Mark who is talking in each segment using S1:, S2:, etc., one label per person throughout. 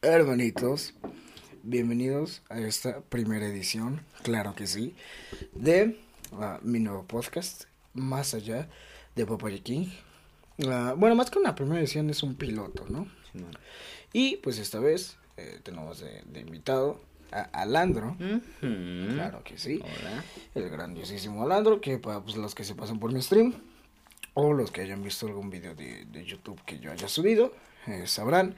S1: hermanitos, bienvenidos a esta primera edición, claro que sí, de uh, mi nuevo podcast, Más allá de Papaya King. Uh, bueno, más que una primera edición es un piloto, ¿no?
S2: Sí.
S1: Y pues esta vez eh, tenemos de, de invitado a Alandro. Claro que sí.
S2: Hola.
S1: El grandiosísimo Alandro, que para pues, los que se pasan por mi stream o los que hayan visto algún video de, de YouTube que yo haya subido, eh, sabrán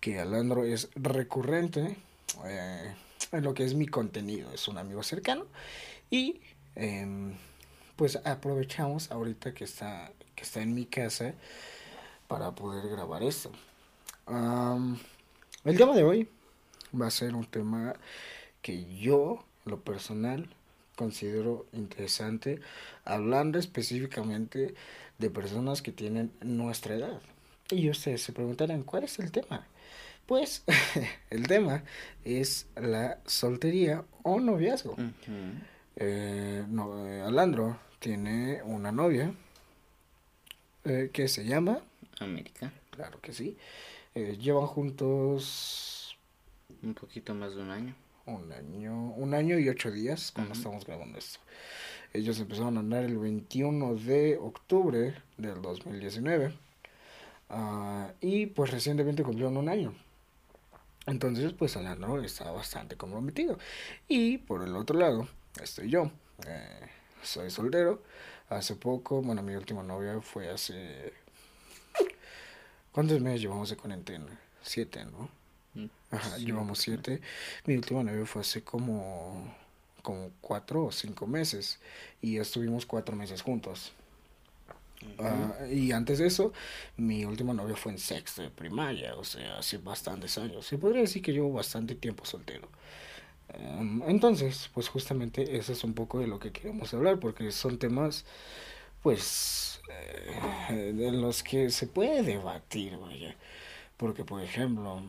S1: que Alandro es recurrente eh, en lo que es mi contenido. Es un amigo cercano y em, pues aprovechamos ahorita que está, que está en mi casa para poder grabar esto. Am, el tema de hoy va a ser un tema que yo, lo personal, considero interesante, hablando específicamente de personas que tienen nuestra edad. Y ustedes se preguntarán, ¿cuál es el tema? Pues el tema es la soltería o noviazgo. Eh, no, eh, Alandro tiene una novia eh, que se llama,
S2: América.
S1: claro que sí, eh, llevan juntos
S2: Un poquito más de un año.
S1: un año, un año y ocho días cuando estamos grabando esto. Ellos empezaron a andar el 21 de octubre del 2019 ah, y pues recientemente cumplieron un año. Entonces pues Alandro está bastante comprometido. Y por el otro lado estoy yo. eh, soy soltero. Hace poco, bueno, mi última novia fue hace... ¿Cuántos meses llevamos de cuarentena? Siete, ¿no?
S2: Mm,
S1: Ajá,
S2: sí,
S1: llevamos siete. Mi última novia fue hace como, como cuatro o cinco meses. Y ya estuvimos cuatro meses juntos. Ah, y antes de eso, mi última novia fue en sexto de primaria, o sea, hace bastantes años. Se podría decir que llevo bastante tiempo soltero. Em, entonces, pues justamente eso es un poco de lo que queremos hablar, porque son temas, pues, eh, de los que se puede debatir, vaya. Porque, por ejemplo,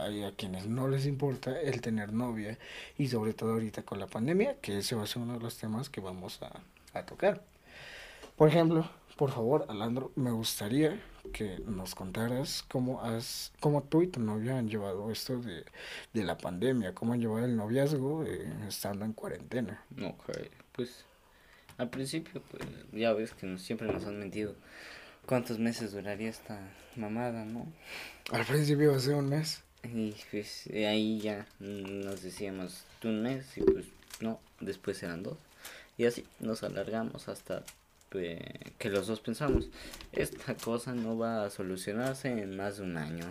S1: hay a quienes no les importa el tener novia, y sobre todo ahorita con la pandemia, que ese va a ser uno de los temas que vamos a, a tocar. Por ejemplo, por favor, Alandro, me gustaría que nos contaras cómo has, cómo tú y tu novia han llevado esto de, de la pandemia, cómo han llevado el noviazgo eh, estando en cuarentena.
S2: Ok, pues al principio, pues ya ves que nos- siempre nos han mentido. ¿Cuántos meses duraría esta mamada, no?
S1: Al principio iba a ser un mes.
S2: Y pues ahí ya nos decíamos un mes y pues no, después eran dos. Y así nos alargamos hasta que los dos pensamos, esta cosa no va a solucionarse en más de un año.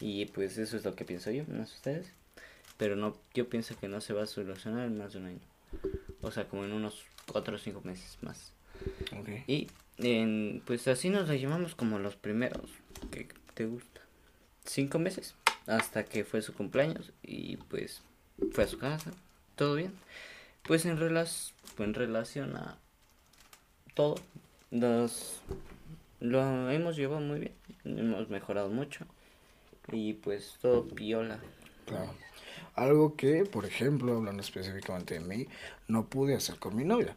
S2: Y pues eso es lo que pienso yo, no sé ustedes. Pero no, yo pienso que no se va a solucionar en más de un año. O sea, como en unos cuatro o cinco meses más.
S1: Okay.
S2: Y en, pues así nos la llevamos como los primeros. que te gusta? Cinco meses. Hasta que fue su cumpleaños. Y pues fue a su casa. Todo bien. Pues en, relas, en relación a todo. Los, lo hemos llevado muy bien. Hemos mejorado mucho. Y pues todo piola.
S1: Claro. Algo que, por ejemplo, hablando específicamente de mí, no pude hacer con mi novia.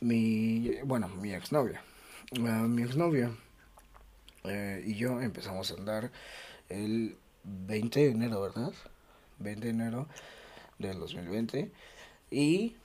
S1: Mi, bueno, mi exnovia. Ah, mi exnovia eh, y yo empezamos a andar el 20 de enero, ¿verdad? 20 de enero del 2020. Y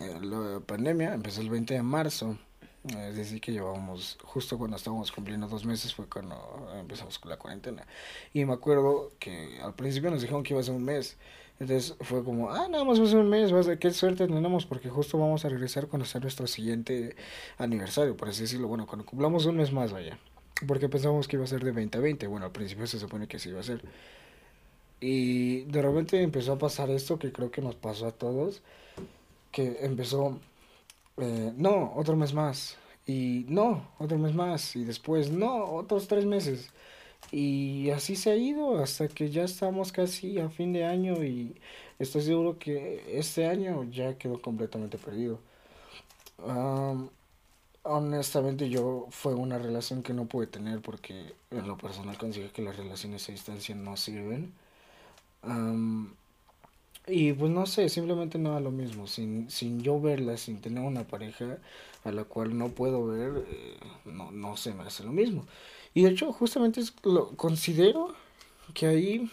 S1: eh, la pandemia empezó el 20 de marzo. Es decir, que llevábamos, justo cuando estábamos cumpliendo dos meses fue cuando empezamos con la cuarentena. Y me acuerdo que al principio nos dijeron que iba a ser un mes. Entonces fue como, ah, nada más va a ser un mes, va a ser- qué suerte tenemos porque justo vamos a regresar cuando sea nuestro siguiente aniversario, por así decirlo. Bueno, cuando cumplamos un mes más, vaya. Porque pensábamos que iba a ser de 20 a 20. Bueno, al principio se supone que sí iba a ser. Y de repente empezó a pasar esto que creo que nos pasó a todos. Que empezó, eh, no, otro mes más. Y no, otro mes más. Y después, no, otros tres meses. Y así se ha ido hasta que ya estamos casi a fin de año y estoy seguro que este año ya quedó completamente perdido. Am, honestamente yo fue una relación que no pude tener porque en lo personal considero que las relaciones a distancia no sirven. Am, y pues no sé, simplemente no da lo mismo. Sin, sin yo verla, sin tener una pareja a la cual no puedo ver, eh, no, no se me hace lo mismo. Y de hecho, justamente es lo considero que ahí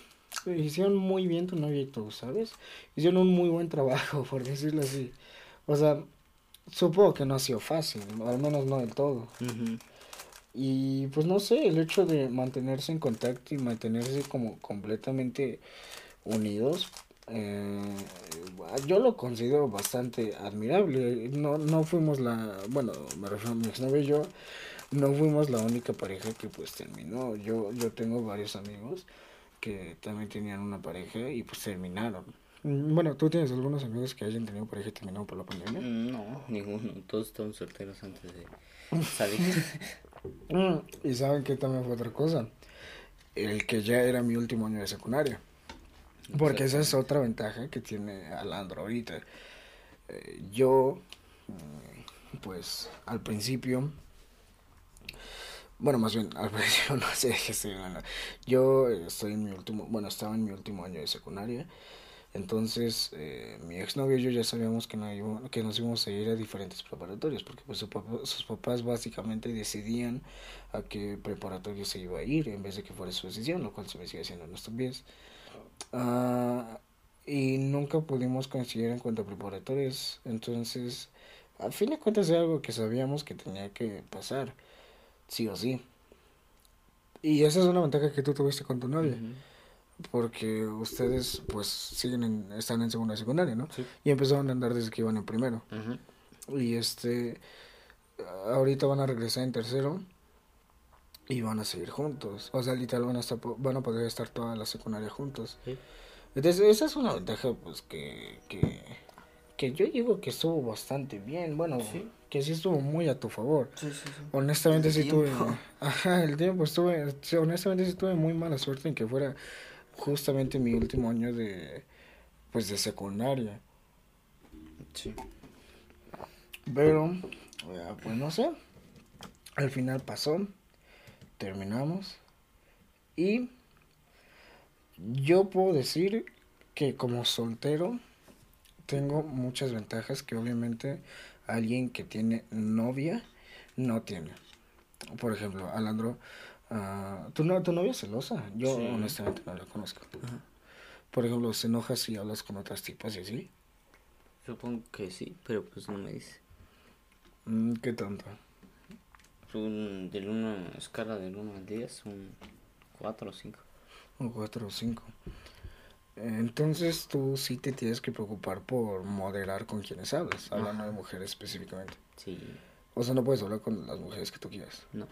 S1: hicieron muy bien tu novia y tú, ¿sabes? Hicieron un muy buen trabajo, por decirlo así. O sea, supongo que no ha sido fácil, al menos no del todo. Y pues no sé, el hecho de mantenerse en contacto y mantenerse como completamente unidos, eh, yo lo considero bastante admirable. No, no fuimos la, bueno, me refiero a mi exnovio y yo, no fuimos la única pareja que pues terminó. Yo, yo tengo varios amigos que también tenían una pareja y pues terminaron. Bueno, ¿tú tienes algunos amigos que hayan tenido pareja y terminaron por la pandemia?
S2: Mm, no, ninguno. Todos estaban solteros antes de salir.
S1: Mm, y saben que también fue otra cosa. El que ya era mi último año de secundaria. Porque esa es otra ventaja que tiene Alandro ahorita. Eh, yo, pues, al principio bueno, más bien, al principio no sé qué estoy hablando. Yo estoy en mi último, bueno, estaba en mi último año de secundaria. Entonces, eh, mi exnovio y yo ya sabíamos que, no que nos íbamos a ir a diferentes preparatorios, porque pues sus papás básicamente decidían a qué preparatorio se iba a ir en vez de que fuera su decisión, lo cual se me sigue haciendo en estos días. Ah, y nunca pudimos coincidir en cuanto a preparatorios, entonces, a fin de cuentas era algo que sabíamos que tenía que pasar sí o sí. Y esa es una ventaja que tú tuviste con tu novia. Porque ustedes, pues, siguen en, están en segunda secundaria, ¿no? Y empezaron a andar desde que iban en primero. Y este, ahorita van a regresar en tercero y van a seguir juntos. O sea, literal van a, estar, van a poder estar toda la secundaria juntos. Entonces, esa es una ventaja, pues, que, que, que yo digo que estuvo bastante bien. Bueno, que sí estuvo muy a tu favor. Sí, sí, sí. Honestamente sí tuve... Ajá, el tiempo estuve... honestamente sí tuve muy mala suerte en que fuera justamente mi último año de... Pues de secundaria. Sí. Pero, pues no sé. Al final pasó. Terminamos. Y yo puedo decir que como soltero tengo muchas ventajas que obviamente alguien que tiene novia no tiene. Por ejemplo, Alandro, uh, ¿tu, no, ¿tu novia es celosa? Yo honestamente no la conozco. Por ejemplo, ¿se enoja si hablas con otras tipas y así?
S2: Supongo que sí, pero pues no me dice.
S1: Mm, ¿Qué tanto?
S2: Un, del uno, escala del 1 al 10, un 4 o 5.
S1: Un 4 o 5. Entonces tú sí te tienes que preocupar por moderar con quienes hablas, hablando de mujeres específicamente. Sí. O sea, no puedes hablar con las mujeres que tú quieras. No.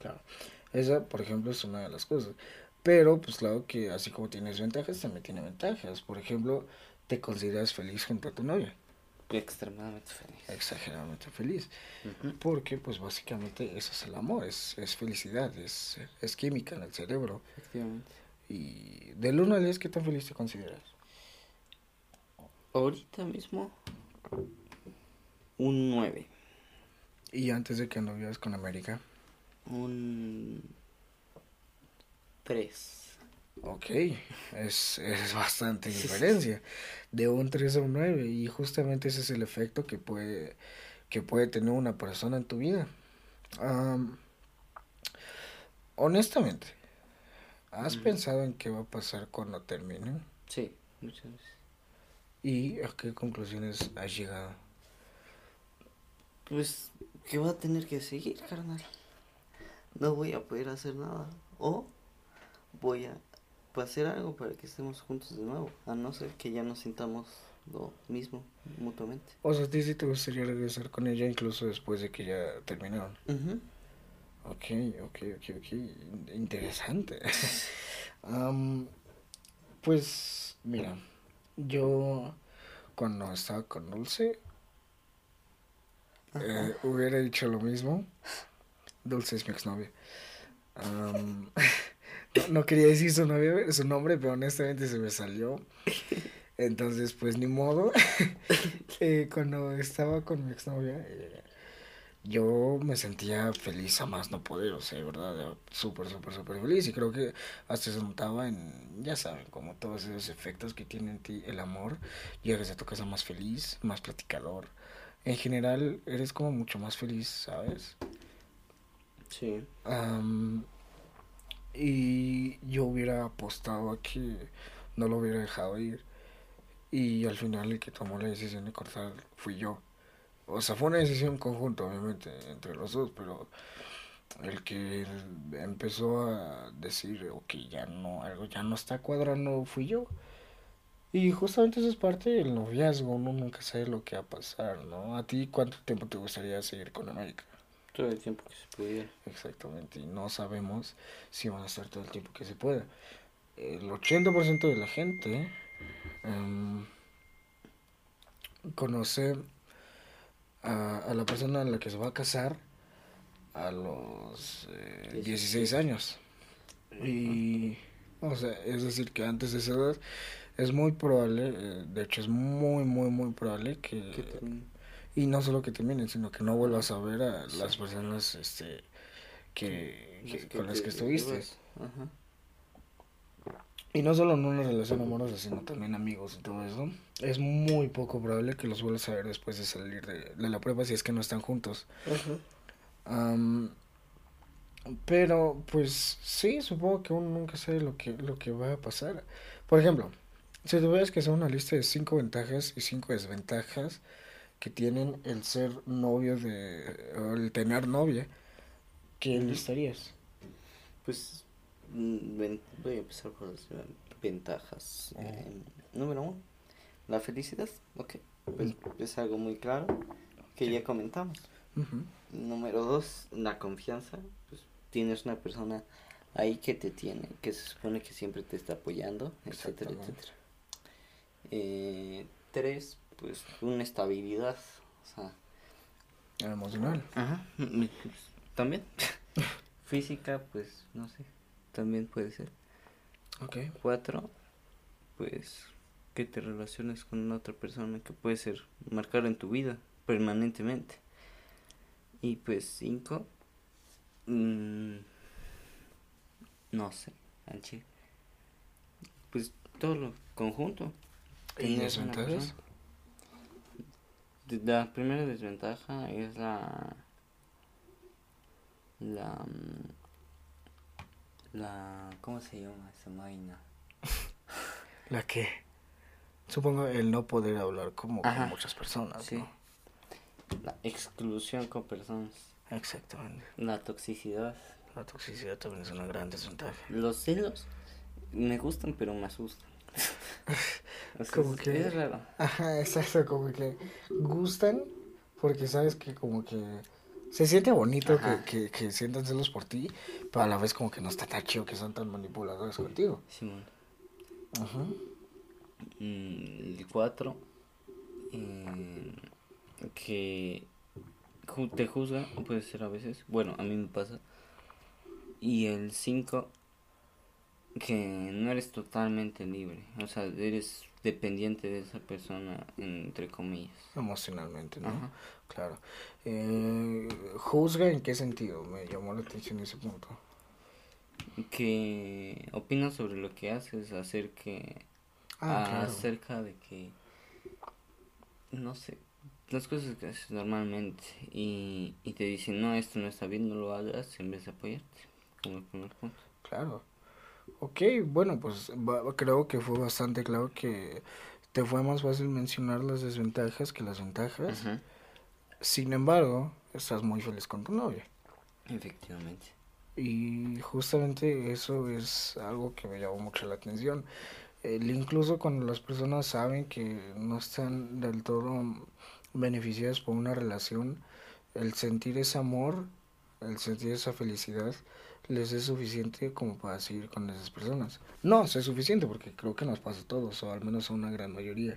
S1: Claro. Esa, por ejemplo, es una de las cosas. Pero, pues claro que así como tienes ventajas, también tiene ventajas. Por ejemplo, te consideras feliz junto a tu novia.
S2: Extremadamente feliz.
S1: Exageradamente feliz. Porque, pues básicamente, eso es el amor, es, es felicidad, es, es química en el cerebro. Efectivamente. Y del 1 al 10, ¿qué tan feliz te consideras?
S2: Ahorita mismo, un 9.
S1: ¿Y antes de que anduvieras con América?
S2: Un 3.
S1: Ok, es, es bastante diferencia. De un 3 a un 9. Y justamente ese es el efecto que puede, que puede tener una persona en tu vida. honestamente, ¿Has pensado en qué va a pasar cuando terminen?
S2: Sí, muchas veces.
S1: ¿Y a qué conclusiones has llegado?
S2: Pues que va a tener que seguir, carnal. No voy a poder hacer nada. O voy a hacer algo para que estemos juntos de nuevo. A no ser que ya nos sintamos lo mismo mutuamente.
S1: O sea, a ti sí te gustaría regresar con ella incluso después de que ya terminaron. Ok, ok, ok, ok. Interesante. pues, mira, yo cuando estaba con Dulce eh, hubiera dicho lo mismo. Dulce es mi exnovia. no, quería decir su, novia, su nombre, pero honestamente se me salió. Entonces, pues ni modo. eh, cuando estaba con mi exnovia, eh, yo me sentía feliz a más no poder, o sea, ¿verdad? Súper, súper, súper feliz. Y creo que hasta se notaba en, ya saben, como todos esos efectos que tiene en ti el amor. Llegas a tu casa más feliz, más platicador. En general, eres como mucho más feliz, ¿sabes? Sí. Y yo hubiera apostado a que no lo hubiera dejado ir. Y al final el que tomó la decisión de cortar fui yo. O sea, fue una decisión conjunta, obviamente, entre los dos, pero el que empezó a decir, ok, ya no, algo ya no está cuadrando, fui yo. Y justamente eso es parte del noviazgo, uno nunca sabe lo que va a pasar, ¿no? ¿A ti cuánto tiempo te gustaría seguir con América?
S2: Todo el tiempo que se pudiera.
S1: Exactamente, y no sabemos si van a estar todo el tiempo que se pueda. El 80% de la gente em, conoce a, a, la persona a la que se va a casar a los eh, 16 años. Y, o sea, es decir, que antes de esa edad es muy probable, eh, de hecho es muy, muy, muy probable que... y no solo que terminen, sino que no vuelvas a ver a las personas este, que, que, con las que estuviste. Ajá. Y no solo en una relación amorosa, sino también amigos y todo eso. Es muy poco probable que los vuelvas a ver después de salir de, de la prueba si es que no están juntos. Um, pero, pues sí, supongo que uno nunca sabe lo que, lo que va a pasar. Por ejemplo, si tuvieras que hacer una lista de cinco ventajas y cinco desventajas que tienen el ser novio de. o el tener novia, ¿qué listarías?
S2: Pues Mm, voy a empezar por las ventajas. Eh, número uno, la felicidad. Ok, pues es algo muy claro que ya comentamos. Número dos, la confianza. Pues tienes una persona ahí que te tiene, que se supone que siempre te está apoyando, etcétera, etcétera. Eh, tres, pues una estabilidad, o sea,
S1: emocional.
S2: Ajá, también. Física, pues no sé, también puede ser.
S1: Ok.
S2: Cuatro, pues que te relaciones con otra persona que puede ser marcar en tu vida permanentemente. Y pues cinco, mmm, no sé. Pues todo lo conjunto.
S1: ¿Y desventajas?
S2: La primera desventaja es la la mm, la... ¿Cómo se llama esa máquina?
S1: ¿La qué? Supongo el no poder hablar como con muchas personas, sí.
S2: La exclusión con personas.
S1: Exactamente.
S2: La toxicidad.
S1: La toxicidad también es una gran desventaja.
S2: Los celos me gustan, pero me asustan.
S1: como que...
S2: Es raro.
S1: Ajá, exacto, como que gustan porque sabes que como que se siente bonito que, que, que, sientan celos por ti, pero a la vez como que no está tan chido que son tan manipuladores contigo.
S2: Simón. Ajá. Mm, el 4, eh, que te juzga, puede ser a veces, bueno, a mí me pasa. Y el 5, que no eres totalmente libre, o sea, eres dependiente de esa persona, entre comillas.
S1: Emocionalmente, ¿no? Claro. Eh, ¿Juzga en qué sentido? Me llamó la atención ese punto.
S2: Que opina sobre lo que haces, acerca, ah, acerca de que, no sé, las cosas que haces normalmente y, y te dicen, no, esto no está bien, no lo hagas, en vez de apoyarte, como el primer punto.
S1: Claro. Ok, bueno, pues creo que fue bastante claro que te fue más fácil mencionar las desventajas que las ventajas. Sin embargo, estás muy feliz con tu novia.
S2: Efectivamente.
S1: Y justamente eso es algo que me llamó mucho la atención. El, incluso cuando las personas saben que no están del todo beneficiadas por una relación, el sentir ese amor, el sentir esa felicidad, les es suficiente como para seguir con esas personas. No, es suficiente porque creo que nos pasa a todos, o al menos a una gran mayoría.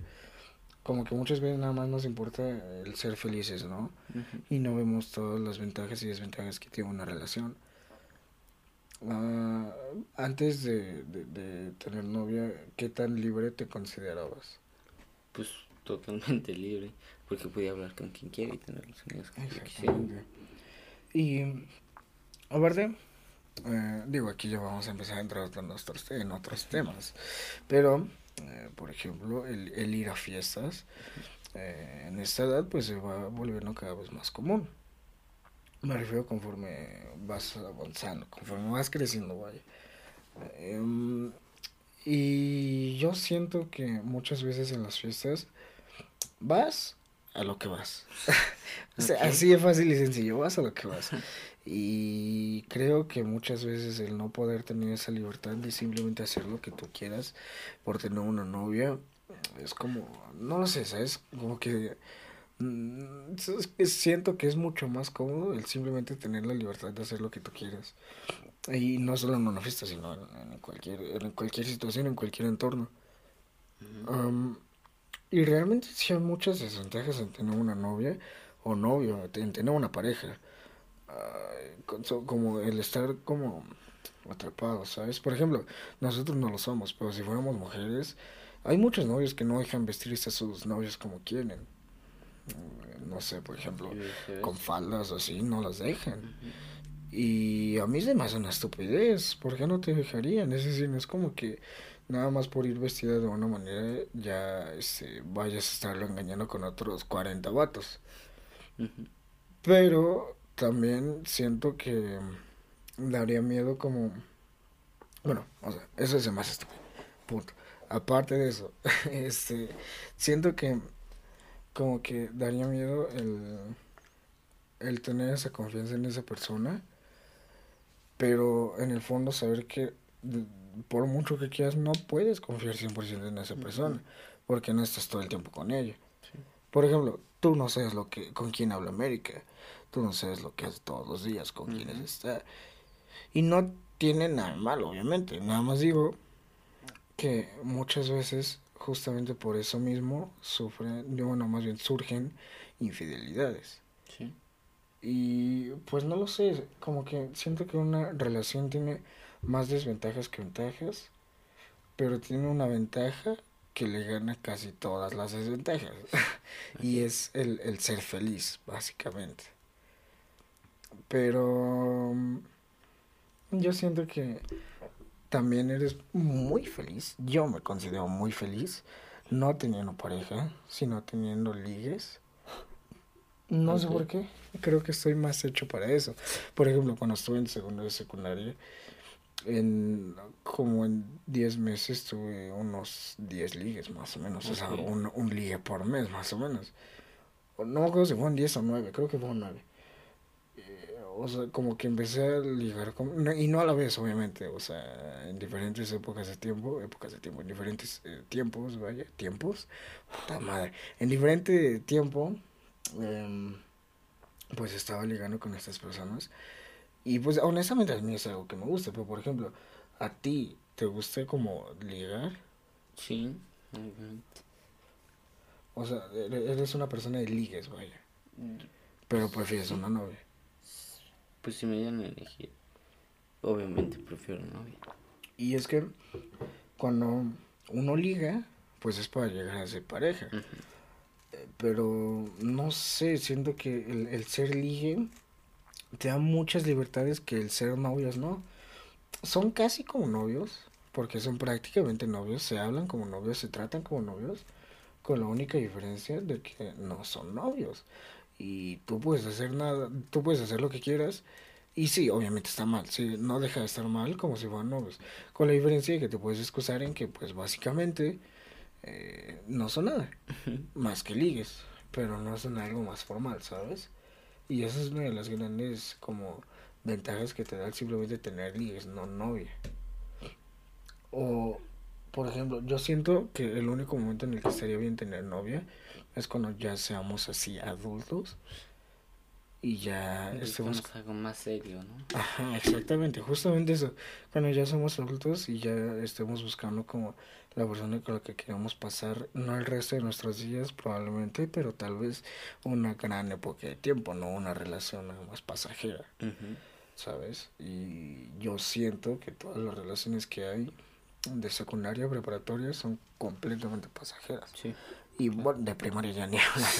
S1: Como que muchas veces nada más nos importa el ser felices, ¿no? Y no vemos todas las ventajas y desventajas que tiene una relación. Uh, antes de, de, tener novia, ¿qué tan libre te considerabas?
S2: Pues totalmente libre, porque podía hablar con quien quiera y tener los amigos que quisiera.
S1: Y aparte, eh, digo, aquí ya vamos a empezar a entrar en otros, en otros temas. Pero, eh, por ejemplo, el, el, ir a fiestas eh, en esta edad, pues se va volviendo cada vez más común. Me refiero conforme vas avanzando, conforme vas creciendo, vaya. Em, y yo siento que muchas veces en las fiestas vas a lo que vas. o sea, así de fácil y sencillo, vas a lo que vas. Y creo que muchas veces el no poder tener esa libertad de simplemente hacer lo que tú quieras por tener una novia es como, no lo sé, ¿sabes? Como que mm, siento que es mucho más cómodo el simplemente tener la libertad de hacer lo que tú quieras. Y no solo en una fiesta, sino en, cualquier, en cualquier situación, en cualquier entorno. y realmente sí hay muchas desventajas en tener una novia o novio, en tener una pareja. Como el estar como atrapado, ¿sabes? Por ejemplo, nosotros no lo somos, pero si fuéramos mujeres, hay muchos novios que no dejan vestirse a sus novios como quieren. No sé, por ejemplo, con faldas o así, no las dejan. Y a mí se me hace una estupidez. ¿Por qué no te dejarían? Es decir, no es como que nada más por ir vestida de una manera ya este, vayas a estarlo engañando con otros 40 vatos. Pero también siento que daría miedo como... Bueno, o sea, eso es más estúpido. Punto. Aparte de eso, este, siento que como que daría miedo el, el tener esa confianza en esa persona pero en el fondo saber que por mucho que quieras no puedes confiar 100% en esa persona, porque no estás todo el tiempo con ella. Por ejemplo, tú no sabes lo que con quién habla América, tú no sabes lo que hace todos los días, con quién está. Y no tiene nada malo, obviamente, nada más digo que muchas veces justamente por eso mismo sufren, bueno, más bien surgen infidelidades. Sí. Y pues no lo sé, como que siento que una relación tiene más desventajas que ventajas, pero tiene una ventaja que le gana casi todas las desventajas. y es el, el ser feliz, básicamente. Pero mm, yo siento que también eres muy feliz. Yo me considero muy feliz, no teniendo pareja, sino teniendo ligues no sé por qué. Creo que estoy más hecho para eso. Por ejemplo, cuando estuve en segundo de secundaria, en como en 10 meses tuve unos 10 ligues más o menos. O sea, un, un ligue por mes más o menos. No me acuerdo si fueron 10 o 9, creo que fueron 9. O sea, como que empecé a ligar con, y no a la vez, obviamente, o sea, en diferentes épocas de tiempo, épocas de tiempo, en diferentes eh, tiempos, vaya, tiempos, puta madre, en diferente tiempo, Em, pues estaba ligando con estas personas. Y pues honestamente a mí es algo que me gusta, pero por ejemplo, ¿a ti te gusta como ligar?
S2: Sí,
S1: O sea, eres una persona de ligues, vaya. Pero prefieres una novia.
S2: Pues si me dieran a elegir, obviamente prefiero novia.
S1: Y es que cuando uno liga, pues es para llegar a ser pareja pero no sé, siento que el, el ser ligue te da muchas libertades que el ser novios no. Son casi como novios, porque son prácticamente novios, se hablan como novios, se tratan como novios, con la única diferencia de que no son novios. Y tú puedes hacer nada, tú puedes hacer lo que quieras. Y sí, obviamente está mal, sí, no deja de estar mal como si fueran novios. Con la diferencia de que te puedes excusar en que, pues básicamente, eh, no son nada más que ligues, pero no son algo más formal, ¿sabes? Y esa es una de las grandes como ventajas que te da simplemente tener ligues, no novia. O, por ejemplo, yo siento que el único momento en el que estaría bien tener novia es cuando ya seamos así adultos y ya
S2: estemos algo más serio, ¿no?
S1: Ajá, exactamente, justamente eso. Cuando ya somos adultos y ya estemos buscando como la persona con la que queremos pasar, no el resto de nuestros días probablemente, pero tal vez una gran época de tiempo, no una relación nada más pasajera, ¿sabes? Y yo siento que todas las relaciones que hay de secundaria, preparatoria, son completamente pasajeras. Sí. Y bueno, de primaria ya ni hablar.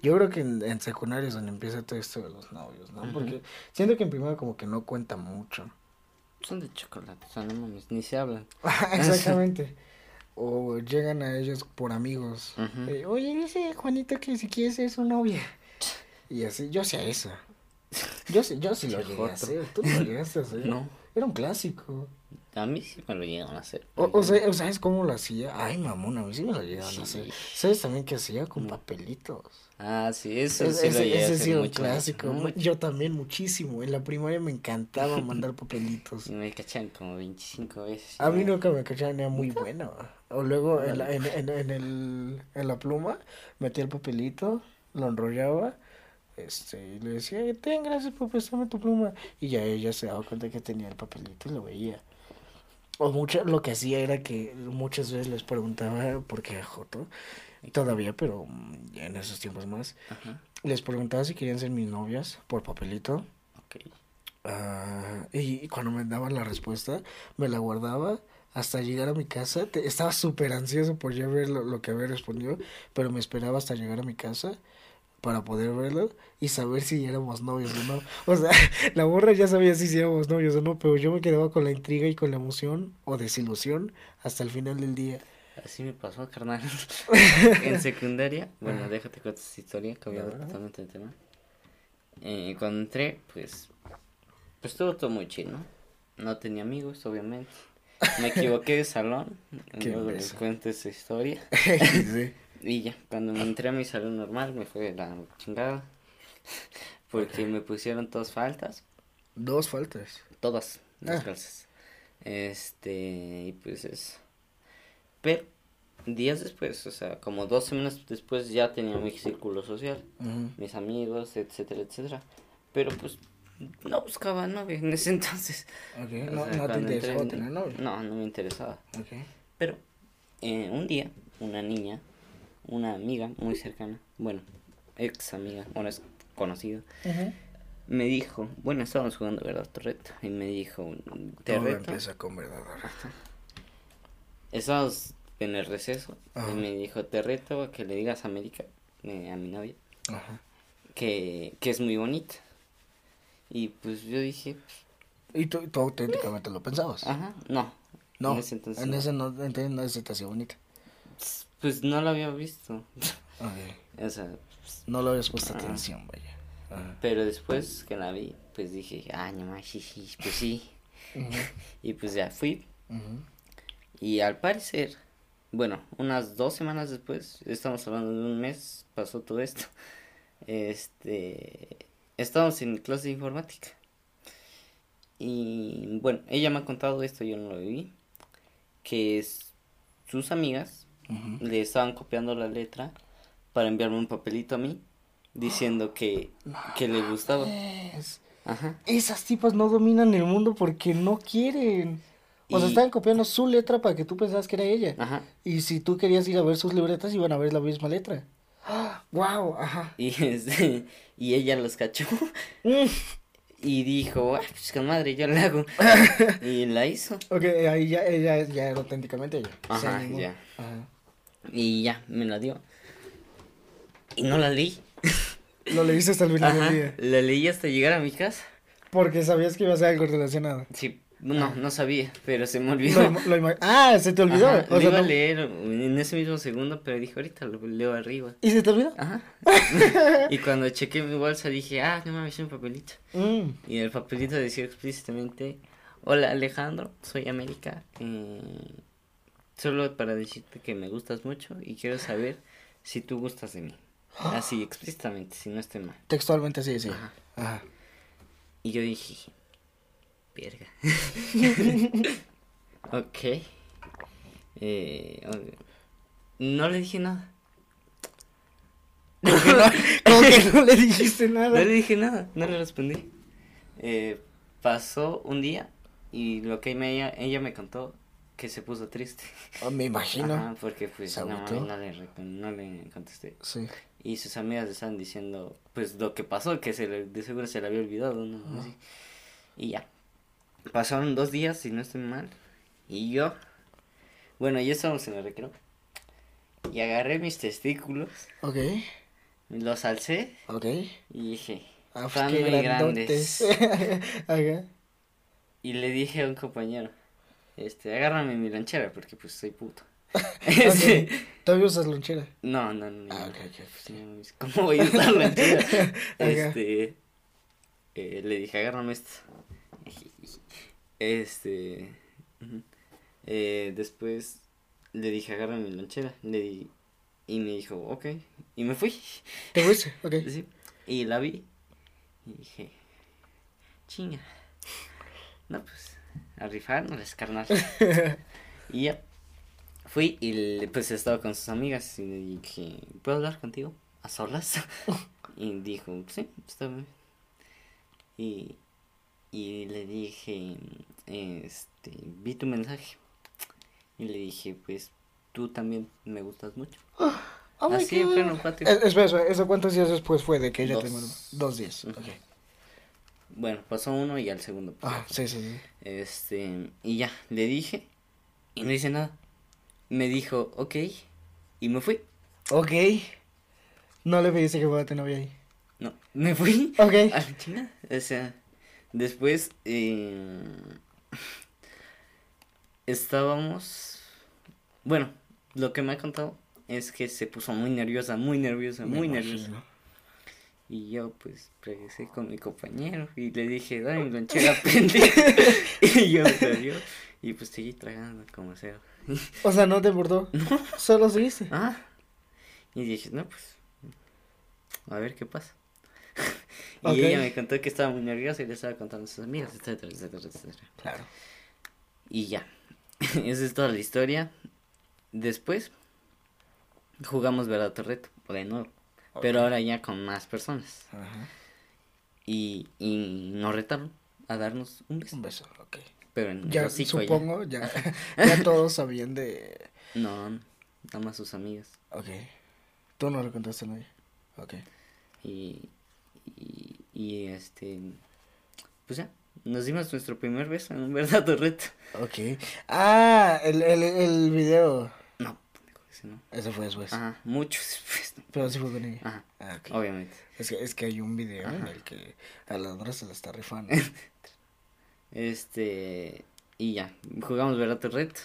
S1: Yo creo que en, secundaria es donde empieza todo esto de los novios, ¿no? Porque siento que en primaria como que no cuenta mucho.
S2: Son de chocolate, o sea, no ni se hablan.
S1: Exactamente. o llegan a ellos por amigos. Eh, Oye, dice Juanito que si quieres ser su novia. Y así, yo hacía eso. Yo, yo sí lo llegué a hacer. Tú lo llegaste a hacer. No. Era un clásico.
S2: A mí sí me lo llegan a hacer.
S1: O, o sea, ¿sabes cómo lo hacía? Ay, mamón, a mí sí me lo llegaban
S2: Sí.
S1: a hacer. ¿Sabes también qué hacía? Con papelitos.
S2: Ah, sí, eso
S1: Es-
S2: sí lo
S1: ese
S2: a
S1: ese
S2: hacer mucho,
S1: clásico.
S2: mucho.
S1: Yo también muchísimo. En la primaria me encantaba mandar papelitos.
S2: Y me cachan como 25 veces.
S1: A mí nunca me cachaban, era muy bueno. O luego en la, en, en, en el, en la pluma metía el papelito, lo enrollaba, este, y le decía, ten, gracias por prestarme tu pluma. Y ya ella se daba cuenta que tenía el papelito y lo veía. O mucho, lo que hacía era que muchas veces les preguntaba, porque joto, todavía, pero en esos tiempos más,
S2: Ajá,
S1: les preguntaba si querían ser mis novias por papelito. Ah, y cuando me daban la respuesta, me la guardaba hasta llegar a mi casa. Te- estaba súper ansioso por ya ver lo, lo que había respondido, pero me esperaba hasta llegar a mi casa para poder verlo y saber si éramos novios o no. O sea, la borra ya sabía si éramos novios o no, pero yo me quedaba con la intriga y con la emoción o desilusión hasta el final del día.
S2: Así me pasó, carnal. en secundaria, bueno, déjate contar esta historia, cambiando totalmente de tema. Eh, cuando entré, pues, pues todo, todo muy chido, ¿no? No tenía amigos, obviamente. Me equivoqué de salón, luego les cuento esa historia.
S1: Sí.
S2: Y ya, cuando me entré a mi salón normal, me fue la chingada. Porque me pusieron todas faltas,
S1: Dos faltas.
S2: todas las
S1: Ah.
S2: Este, y pues eso. Pero, días después, o sea, como dos semanas después ya tenía mi círculo social, mis amigos, etcétera, etcétera. Pero pues, no buscaba novia en ese entonces.
S1: Ok,
S2: O
S1: No,
S2: sea,
S1: no te interesaba tener novio.
S2: No, no me interesaba.
S1: Ok.
S2: Pero eh, un día, una niña, una amiga muy cercana, bueno, ex amiga, bueno, es conocida,
S1: Ujú.
S2: me dijo, bueno, estábamos jugando, ¿verdad? Torreto. Y me dijo, te
S1: Todo
S2: reto.
S1: empieza con verdad.
S2: Estábamos en el receso. Y me dijo, te reto a que le digas a América, eh, a mi novia, que, que es muy bonita. Y pues yo dije,
S1: Y tú, tú auténticamente lo pensabas.
S2: ajá, no.
S1: no,
S2: En ese entonces.
S1: en
S2: no.
S1: ese no, entonces no se te hacía bonita.
S2: Pues no lo había visto.
S1: Ok.
S2: o sea,
S1: No le habías puesto
S2: Ah.
S1: atención, vaya. Ajá.
S2: pero después que la vi, pues dije, ah, no más, sí, pues sí. Y pues ya fui. Y al parecer, bueno, unas dos semanas después, estamos hablando de un mes, pasó todo esto. Este, estábamos en clase de informática. Y bueno, ella me ha contado esto, yo no lo viví, que es- sus amigas Le estaban copiando la letra para enviarme un papelito a mí diciendo que, que le gustaba. Ajá.
S1: Esas tipas no dominan el mundo porque no quieren. O sea, estaban copiando su letra para que tú pensabas que era ella.
S2: Ajá.
S1: Y si tú querías ir a ver sus libretas, iban a ver la misma letra. ¡Wow! Ajá.
S2: Y, este, y ella los cachó.
S1: Mm.
S2: Y dijo, ah, pues con madre, yo la hago. y la hizo.
S1: Ok, ahí ya, ella ya era auténticamente ella.
S2: Ajá, ya.
S1: Ajá.
S2: Y ya, me la dio. Y no la leí.
S1: Lo leíste hasta el final
S2: Ajá,
S1: del día.
S2: la leí hasta llegar a mi casa.
S1: Porque sabías que iba a ser algo relacionado.
S2: Sí, no, no sabía, pero se me olvidó.
S1: lo ah, se te olvidó.
S2: Ajá,
S1: o
S2: lo
S1: sea,
S2: iba a leer en ese mismo segundo, pero dije, ahorita lo leo arriba.
S1: ¿Y se te olvidó?
S2: Ajá. y cuando chequé mi bolsa dije, ah, no mames, un papelito.
S1: Mm.
S2: Y el papelito decía explícitamente, hola Alejandro, soy América. eh, solo para decirte que me gustas mucho y quiero saber si tú gustas de mí. Así explícitamente, si no estoy mal.
S1: Textualmente así decía.
S2: Ajá.
S1: Ajá.
S2: Y yo dije, verga. ok. Eh, no le dije nada.
S1: ¿Cómo que no, que no le dijiste
S2: No
S1: nada?
S2: le dije nada, no le respondí. Eh, pasó un día y lo que me, ella, ella me contó que se puso triste.
S1: Oh, me imagino.
S2: Ajá, porque pues
S1: ¿Se
S2: no, le, no le contesté.
S1: Sí.
S2: Y sus amigas le estaban diciendo pues lo que pasó, que se le, de seguro se le había olvidado, ¿no? Así. Y ya. Pasaron dos días, si no estoy mal. Y yo, bueno, ya estábamos en el recreo. Y agarré mis testículos,
S1: Ok.
S2: los alcé
S1: Ok.
S2: y dije,
S1: Ah, pues
S2: están muy
S1: grandotes.
S2: grandes.
S1: Ajá.
S2: Y le dije a un compañero, este, agárrame mi lonchera porque pues soy puto. Este,
S1: Todavía usas lonchera.
S2: no, no, no.
S1: Ah.
S2: Sí, ¿Cómo voy a usar lonchera? Este, eh, le dije, agárrame esto. Este. Eh, después le dije, agarra mi lonchera. Le di, y me dijo, ok. Y me fui.
S1: ¿Te fuiste? Ok.
S2: Sí. Y la vi. Y dije, chinga. No, pues, a rifarnos, carnal. y ya. Fui y pues estaba con sus amigas y le dije, ¿puedo hablar contigo? ¿A solas? y dijo, sí, está bien. Y, y le dije, este, vi tu mensaje. Y le dije, pues, tú también me gustas mucho.
S1: Oh
S2: Así, en pleno patio.
S1: Eh, Espera, espera, ¿eso cuántos días después fue de que ella
S2: Dos.
S1: te mandó? Dos días.
S2: Ujú. Bueno, pasó uno y al segundo.
S1: Ah, sí, sí, sí.
S2: Este, y ya, le dije y no hice nada. Me dijo, ok, y me fui.
S1: Ok. No le pediste que fuera tu novia ahí.
S2: No, me fui.
S1: Ok.
S2: A la chingada. O sea, después eh, estábamos. Bueno, lo que me ha contado es que se puso muy nerviosa, muy nerviosa,
S1: Me
S2: muy
S1: imagino.
S2: nerviosa. Y yo, pues, regresé con mi compañero y le dije, dame mi lonchera, pendejo. y yo me salió y pues seguí tragando como sea.
S1: O sea, ¿no te importó? Solo seguiste.
S2: Ah, y dije, no, pues, a ver qué pasa. y ella me contó que estaba muy nerviosa y le estaba contando a sus amigas, etcétera, etcétera, etcétera.
S1: Claro.
S2: Y ya, esa es toda la historia. Después, jugamos verdad o reto, de nuevo, pero ahora ya con más personas.
S1: Ajá.
S2: Y, y nos retaron a darnos un beso,
S1: Un beso, ok.
S2: pero en
S1: Ya
S2: hocico ya.
S1: supongo, ya, ya todos sabían de...
S2: No, nada más sus amigas.
S1: Ok. Tú no le contaste a nadie. Ok.
S2: Y, y, y este, pues ya, nos dimos nuestro primer beso en un verdadero reto.
S1: Ok. Ah, el, el, el video.
S2: No. Ese
S1: fue después.
S2: Ajá, mucho después.
S1: Pero sí fue con ella.
S2: Ajá,
S1: Ah, ok.
S2: obviamente.
S1: Es que, es que hay un video en el que a la Dora se la está rifando.
S2: Este, y ya, jugamos verdadero reto.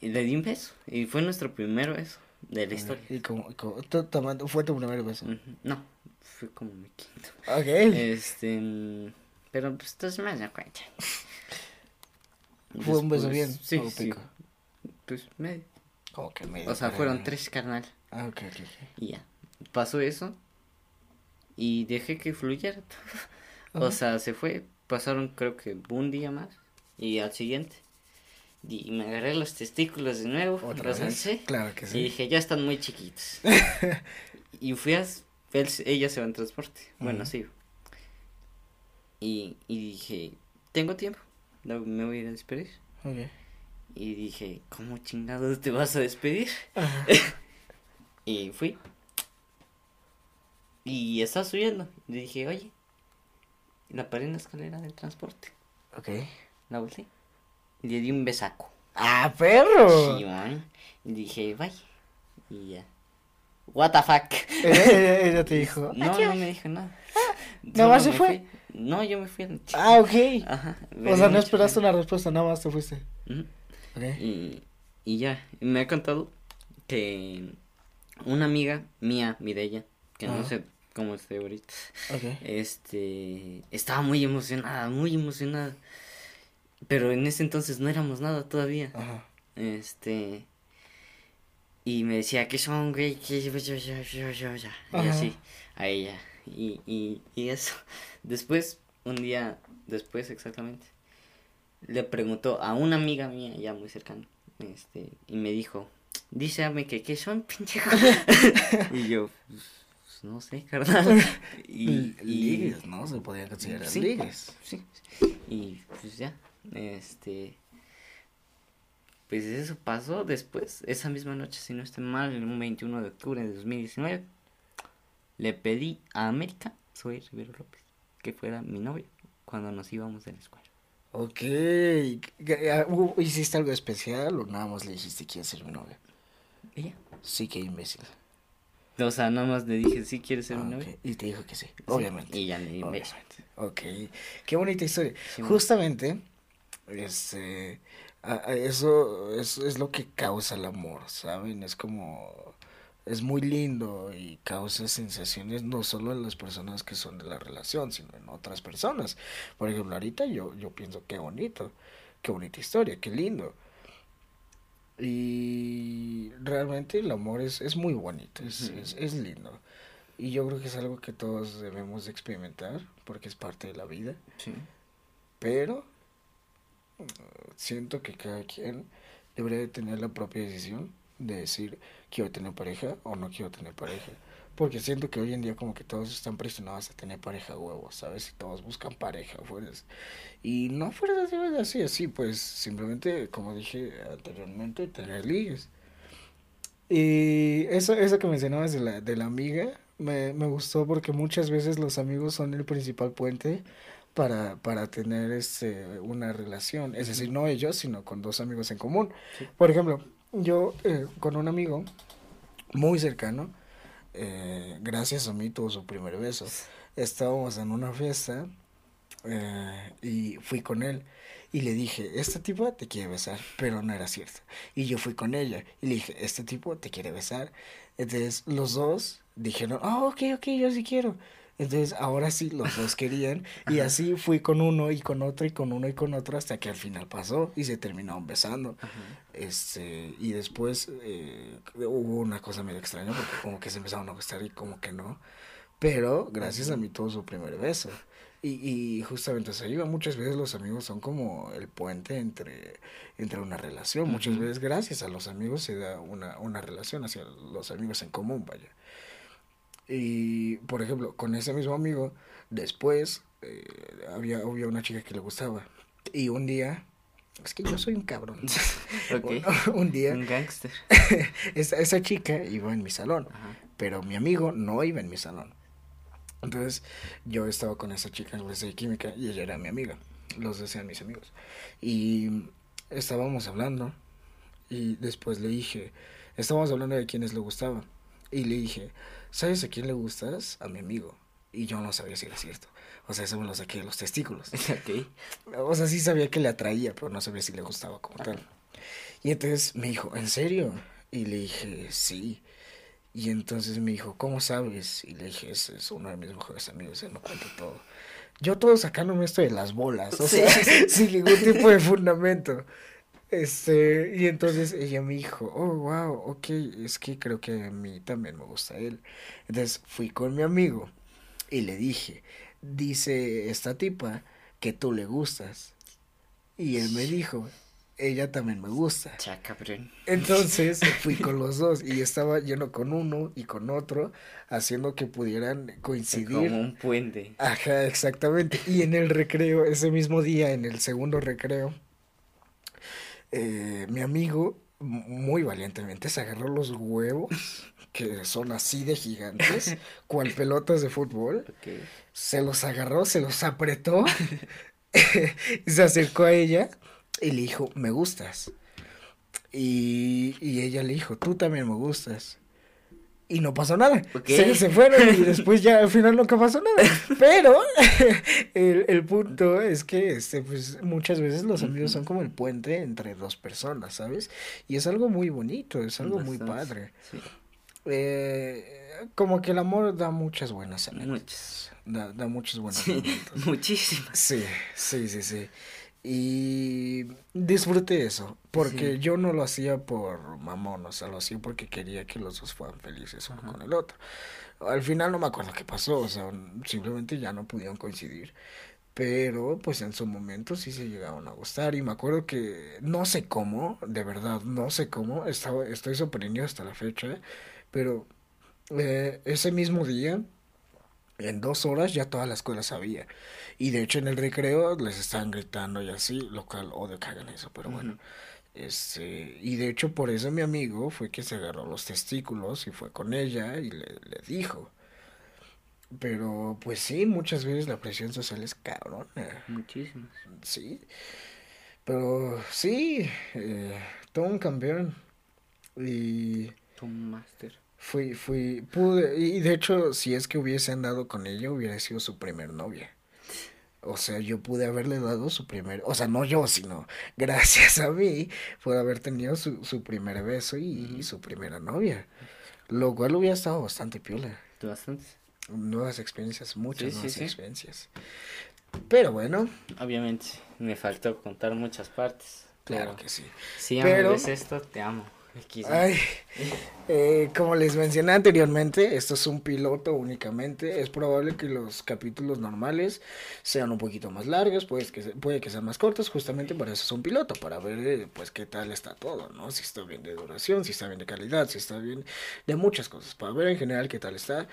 S2: Y le di un beso. Y fue nuestro primer beso de la historia.
S1: Y como, como tú tomando- fue tu primer beso.
S2: No, fue como mi quinto.
S1: Ok.
S2: Este, mm, pero pues entonces me das cuenta.
S1: Fue un beso bien.
S2: Sí,
S1: o
S2: sí. Pues medio.
S1: Como que medio.
S2: O sea, fueron tres carnal.
S1: Ah, ok, ok, ok.
S2: Y ya. Pasó eso. Y dejé que fluyera. O sea, se fue. Pasaron creo que un día más. Y al siguiente. Y me agarré los testículos de nuevo.
S1: ¿Otra
S2: los
S1: vez?
S2: alcé,
S1: Claro que
S2: Y
S1: sí.
S2: dije, ya están muy chiquitos. y fui a... él- ella se va en transporte. Bueno, sí. Y, y dije, tengo tiempo. no, Me voy a ir a despedir. Y dije, ¿cómo chingados te vas a despedir? Y fui. Y estaba subiendo. Y dije, oye, la paré en la escalera del transporte.
S1: Ok.
S2: La volteé. Y le di un besaco.
S1: ¡Ah, perro!
S2: Sí, man. Y dije, bye. Y ya. What the fuck.
S1: ella, te dijo.
S2: No, no me dijo nada.
S1: ¿Nada más se fue?
S2: fui. No, yo me fui a la chica.
S1: Ah, ok.
S2: Ajá.
S1: O sea, no esperaste una respuesta, nada más te fuiste.
S2: Y, y ya, me ha contado que una amiga mía, Mireya, que no sé cómo esté ahorita, este, estaba muy emocionada, muy emocionada. Pero en ese entonces no éramos nada todavía.
S1: Ajá.
S2: Este, y me decía que son, güey, que yo, yo, yo, yo, yo, yo", Y así, a ella. Y, y, y eso. Después, un día después exactamente, le preguntó a una amiga mía ya muy cercana, este, y me dijo, dísame que qué son, pendejo. y yo, "Pues, no sé, carnal. y,
S1: L-
S2: y-
S1: Ligues, ¿no? Se podía considerar
S2: Sí.
S1: ligues.
S2: Sí. Y pues ya, este. Pues eso pasó después, esa misma noche, si no estoy mal, un 21 de octubre de 2019. Le pedí a América, soy Rivero López, que fuera mi novio cuando nos íbamos de la escuela.
S1: Ok. ¿Qué- ah, ¿Hiciste algo especial o nada más le dijiste que quieres ser mi novia?
S2: Ella.
S1: Sí, qué imbécil.
S2: O sea, nada más le dije, ¿sí quieres ser
S1: Ah,
S2: mi
S1: ok.
S2: novio?
S1: Y te dijo que sí,
S2: Sí,
S1: obviamente.
S2: Y ya le di un beso.
S1: Obviamente. Ok. Qué bonita historia.
S2: Sí.
S1: Justamente, este, eso, eso es lo que causa el amor, ¿saben? Es como, es muy lindo y causa sensaciones no solo en las personas que son de la relación, sino en otras personas. Por ejemplo, ahorita yo, yo pienso qué bonito qué bonita historia, qué lindo. Y realmente el amor es, es muy bonito, es, es, es lindo. Y yo creo que es algo que todos debemos de experimentar porque es parte de la vida.
S2: Sí.
S1: Pero siento que cada quien debería de tener la propia decisión de decir quiero tener pareja o no quiero tener pareja. Porque siento que hoy en día como que todos están presionados a tener pareja huevos, ¿sabes? Y todos buscan pareja fuerzas. Y no fuerzas así, así, pues simplemente, como dije anteriormente, tener ligues. Y eso, eso que mencionabas de la, de la amiga, me, me gustó porque muchas veces los amigos son el principal puente para, para tener este, una relación. Es decir, no ellos, sino con dos amigos en común.
S2: Sí.
S1: Por ejemplo, yo eh, con un amigo muy cercano, eh, gracias a mí tuvo su primer beso. Estábamos en una fiesta eh, y fui con él y le dije, este tipo te quiere besar, pero no era cierto. Y yo fui con ella y le dije, este tipo te quiere besar. Entonces los dos dijeron, oh, ok, ok, yo sí quiero. Entonces ahora sí los dos querían y
S2: Ajá.
S1: así fui con uno y con otro y con uno y con otro hasta que al final pasó y se terminaron besando.
S2: Ajá.
S1: Este, y después eh, hubo una cosa medio extraña porque como que se empezaron a gustar y como que no. Pero gracias a mí tuvo su primer beso. Y, y justamente eso iba. Muchas veces los amigos son como el puente entre, entre una relación. Muchas veces gracias a los amigos se da una, una relación hacia los amigos en común, vaya. Y, por ejemplo, con ese mismo amigo, después eh, había, había una chica que le gustaba. Y un día, es que yo soy un cabrón.
S2: Ok.
S1: un, un día,
S2: Un gángster.
S1: esa, esa chica iba en mi salón,
S2: Ajá.
S1: pero mi amigo no iba en mi salón. Entonces, yo estaba con esa chica en clase de química y ella era mi amiga. Los dos eran mis amigos. Y estábamos hablando y después le dije, estábamos hablando de quiénes le gustaba. Y le dije, ¿sabes a quién le gustas? A mi amigo. Y yo no sabía si era cierto. O sea, eso me lo saqué de los testículos.
S2: Ok.
S1: O sea, sí sabía que le atraía, pero no sabía si le gustaba como tal. Y entonces me dijo, ¿en serio? Y le dije, sí. Y entonces me dijo, ¿cómo sabes? Y le dije, ese es uno de mis mejores amigos, él me cuenta todo. Yo todo sacándome esto de las bolas, o
S2: Sí.
S1: sea, sin ningún tipo de fundamento. Este, y entonces ella me dijo, oh, wow, ok, es que creo que a mí también me gusta él. Entonces fui con mi amigo y le dije, dice esta tipa que tú le gustas. Y él me dijo, ella también me gusta.
S2: Cha, cabrón.
S1: Entonces fui con los dos y estaba lleno con uno y con otro, haciendo que pudieran coincidir.
S2: Como un puente.
S1: Ajá, exactamente. Y en el recreo, ese mismo día, en el segundo recreo, eh, mi amigo muy valientemente se agarró los huevos, que son así de gigantes, cual pelotas de fútbol, se los agarró, se los apretó, se acercó a ella y le dijo, me gustas. Y, y ella le dijo, tú también me gustas. Y no pasó nada. Se, se fueron y después ya al final nunca pasó nada. Pero el, el punto es que este, pues, muchas veces los amigos son como el puente entre dos personas, ¿sabes? Y es algo muy bonito, es algo muy padre.
S2: Sí.
S1: Eh, como que el amor da muchas buenas anécdotas.
S2: Muchas.
S1: Da, da muchos buenos
S2: Sí, muchísimas.
S1: Sí, sí, sí, sí. Y disfruté eso, porque
S2: Sí.
S1: yo no lo hacía por mamón, o sea, lo hacía porque quería que los dos fueran felices uno
S2: Ajá.
S1: con el otro. Al final no me acuerdo qué pasó, o sea, simplemente ya no pudieron coincidir. Pero pues en su momento sí se llegaron a gustar y me acuerdo que no sé cómo, de verdad, no sé cómo, estaba, estoy sorprendido hasta la fecha, pero eh, ese mismo día en dos horas ya toda la escuela sabía. Y de hecho en el recreo les estaban gritando y así, lo cual odio que hagan eso, pero bueno. Este, y de hecho por eso mi amigo fue que se agarró los testículos y fue con ella y le, le dijo. Pero pues sí, muchas veces la presión social es cabrona.
S2: Muchísimas.
S1: Sí. Pero sí, eh, todo un campeón. Y
S2: Tu máster.
S1: Fui, fui, pude, y de hecho, si es que hubiese andado con ella, hubiera sido su primer novia. O sea, yo pude haberle dado su primer, o sea, no yo, sino gracias a mí, pude haber tenido su, su primer beso y, su primera novia. Lo cual hubiera estado bastante piola.
S2: Bastantes.
S1: Nuevas experiencias, muchas
S2: Sí,
S1: nuevas
S2: sí.
S1: experiencias. Pero bueno,
S2: Obviamente, Me faltó contar muchas partes.
S1: Claro que sí.
S2: Si
S1: Pero-
S2: ves esto, te amo.
S1: Eh, como les mencioné anteriormente, esto es un piloto únicamente. Es probable que los capítulos normales sean un poquito más largos, pues que puede que sean más cortos, justamente para eso es un piloto, para ver eh, pues qué tal está todo, ¿no? Si está bien de duración, si está bien de calidad, si está bien de muchas cosas, para ver en general qué tal está.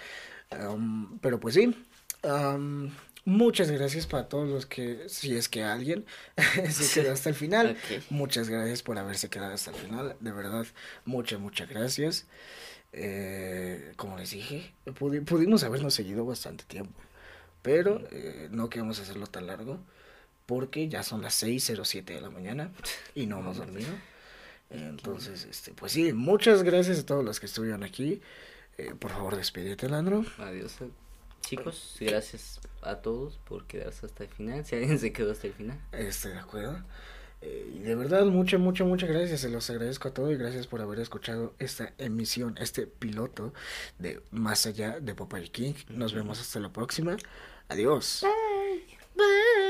S1: Pero pues sí, muchas gracias para todos los que, si es que alguien se quedó hasta el final. Muchas gracias por haberse quedado hasta el final. De verdad, muchas, muchas gracias. Eh, como les dije, pudi- pudimos habernos seguido bastante tiempo. Pero eh, no queremos hacerlo tan largo. Porque ya son las 6.07 de la mañana y no hemos dormido. Entonces, este, pues sí, muchas gracias a todos los que estuvieron aquí. Eh, por favor, despídete, Landro.
S2: Adiós. Chicos, gracias a todos por quedarse hasta el final. Si alguien se quedó hasta el final.
S1: Estoy de acuerdo. Eh, y de verdad, muchas, muchas, muchas gracias. Se los agradezco a todos y gracias por haber escuchado esta emisión, este piloto de Más allá de Popeye King. Nos vemos hasta la próxima. Adiós.
S2: Bye.